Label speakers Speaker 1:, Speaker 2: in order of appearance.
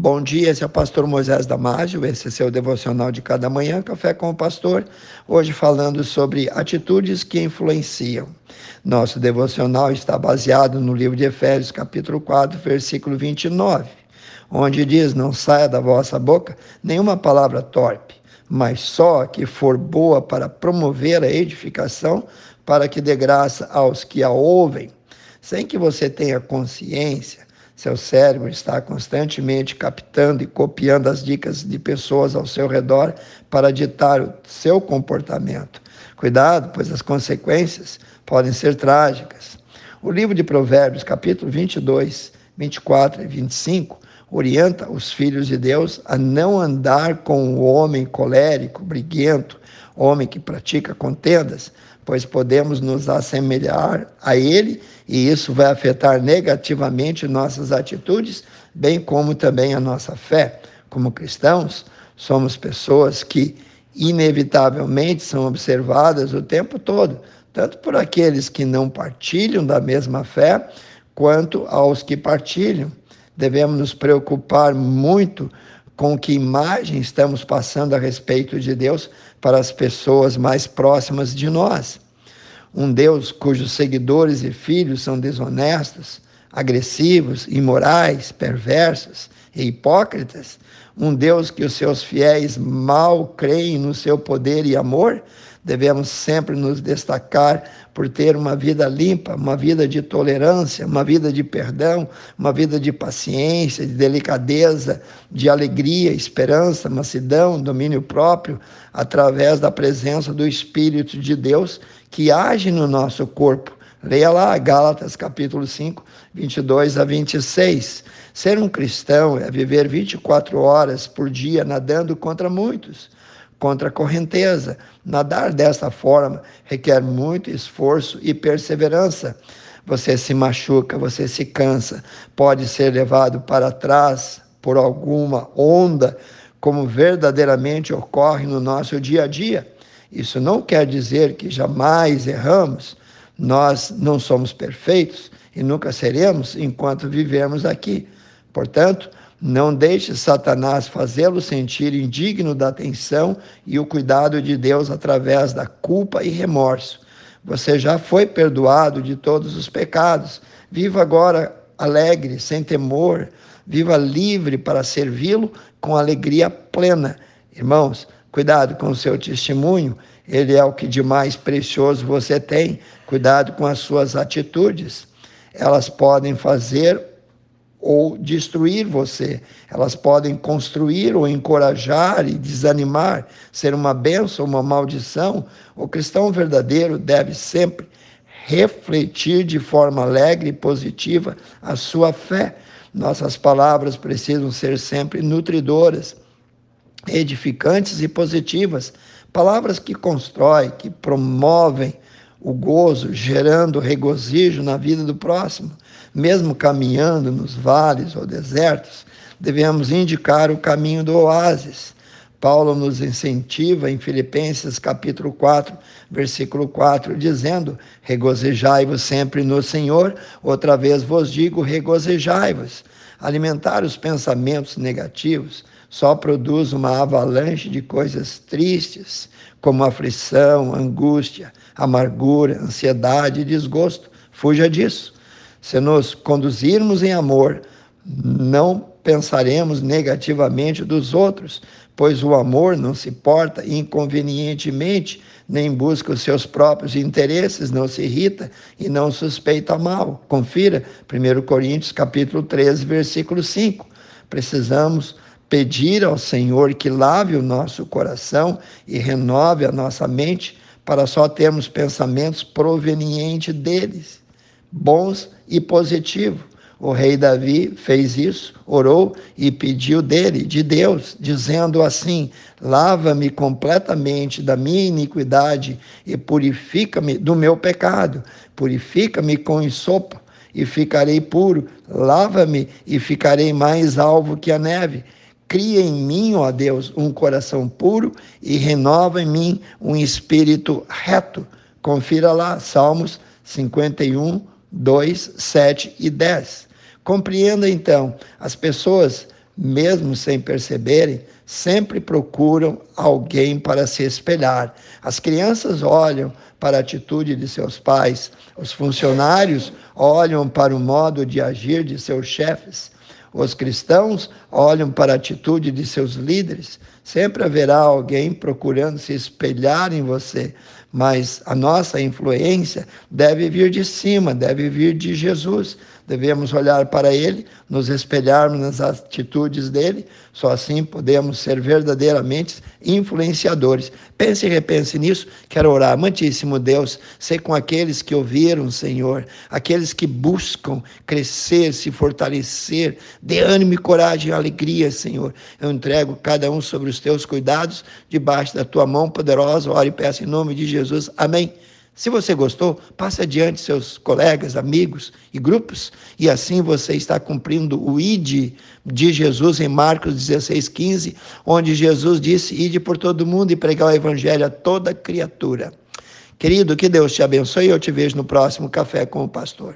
Speaker 1: Bom dia, esse é o pastor Moisés Damásio, esse é seu devocional de cada manhã, Café com o Pastor. Hoje falando sobre atitudes que influenciam. Nosso devocional está baseado no livro de Efésios, capítulo 4, versículo 29, onde diz: Não saia da vossa boca nenhuma palavra torpe, mas só que for boa para promover a edificação, para que dê graça aos que a ouvem, sem que você tenha consciência seu cérebro está constantemente captando e copiando as dicas de pessoas ao seu redor para ditar o seu comportamento. Cuidado, pois as consequências podem ser trágicas. O livro de Provérbios, capítulo 22, 24 e 25, orienta os filhos de Deus a não andar com o homem colérico, briguento, homem que pratica contendas, pois podemos nos assemelhar a ele e isso vai afetar negativamente nossas atitudes, bem como também a nossa fé. Como cristãos, somos pessoas que inevitavelmente são observadas o tempo todo, tanto por aqueles que não partilham da mesma fé, quanto aos que partilham. Devemos nos preocupar muito com que imagem estamos passando a respeito de Deus para as pessoas mais próximas de nós. Um Deus cujos seguidores e filhos são desonestos, agressivos, imorais, perversos e hipócritas. Um Deus que os seus fiéis mal creem no seu poder e amor devemos sempre nos destacar por ter uma vida limpa, uma vida de tolerância, uma vida de perdão, uma vida de paciência, de delicadeza, de alegria, esperança, mansidão, domínio próprio, através da presença do Espírito de Deus que age no nosso corpo. Leia lá Gálatas capítulo 5, 22 a 26. Ser um cristão é viver 24 horas por dia nadando contra muitos contra a correnteza. Nadar dessa forma requer muito esforço e perseverança. Você se machuca, você se cansa, pode ser levado para trás por alguma onda, como verdadeiramente ocorre no nosso dia a dia. Isso não quer dizer que jamais erramos. Nós não somos perfeitos e nunca seremos enquanto vivermos aqui. Portanto, não deixe Satanás fazê-lo sentir indigno da atenção e o cuidado de Deus através da culpa e remorso. Você já foi perdoado de todos os pecados. Viva agora alegre, sem temor. Viva livre para servi-lo com alegria plena. Irmãos, cuidado com o seu testemunho. Ele é o que de mais precioso você tem. Cuidado com as suas atitudes. Elas podem fazer ou destruir você. Elas podem construir ou encorajar e desanimar, ser uma bênção ou uma maldição. O cristão verdadeiro deve sempre refletir de forma alegre e positiva a sua fé. Nossas palavras precisam ser sempre nutridoras, edificantes e positivas. Palavras que constroem, que promovem o gozo, gerando regozijo na vida do próximo. Mesmo caminhando nos vales ou desertos, devemos indicar o caminho do oásis. Paulo nos incentiva em Filipenses capítulo 4, versículo 4, dizendo: Regozijai-vos sempre no Senhor, outra vez vos digo, regozijai-vos. Alimentar os pensamentos negativos só produz uma avalanche de coisas tristes, como aflição, angústia, amargura, ansiedade e desgosto. Fuja disso. Se nos conduzirmos em amor, não pensaremos negativamente dos outros, pois o amor não se porta inconvenientemente, nem busca os seus próprios interesses, não se irrita e não suspeita mal. Confira 1 Coríntios capítulo 13, versículo 5. Precisamos pedir ao Senhor que lave o nosso coração e renove a nossa mente para só termos pensamentos provenientes deles, bons e positivos. O rei Davi fez isso, orou e pediu dele, de Deus, dizendo assim: Lava-me completamente da minha iniquidade e purifica-me do meu pecado. Purifica-me com ensopo e ficarei puro. Lava-me e ficarei mais alvo que a neve. Cria em mim, ó Deus, um coração puro e renova em mim um espírito reto. Confira lá, Salmos 51, 2, 7 e 10. Compreenda então, as pessoas mesmo sem perceberem, sempre procuram alguém para se espelhar. As crianças olham para a atitude de seus pais, os funcionários olham para o modo de agir de seus chefes. Os cristãos olham para a atitude de seus líderes. Sempre haverá alguém procurando se espelhar em você, mas a nossa influência deve vir de cima, deve vir de Jesus. Devemos olhar para Ele, nos espelharmos nas atitudes dele, só assim podemos ser verdadeiramente influenciadores. Pense e repense nisso. Quero orar, amantíssimo Deus, ser com aqueles que ouviram, Senhor, aqueles que buscam crescer, se fortalecer, dê ânimo e coragem e alegria, Senhor. Eu entrego cada um sobre os teus cuidados, debaixo da tua mão poderosa. Oro e peço em nome de Jesus. Amém. Se você gostou, passe adiante seus colegas, amigos e grupos, e assim você está cumprindo o ID de Jesus em Marcos 16, 15, onde Jesus disse: Ide por todo mundo e pregar o evangelho a toda criatura. Querido, que Deus te abençoe e eu te vejo no próximo Café com o Pastor.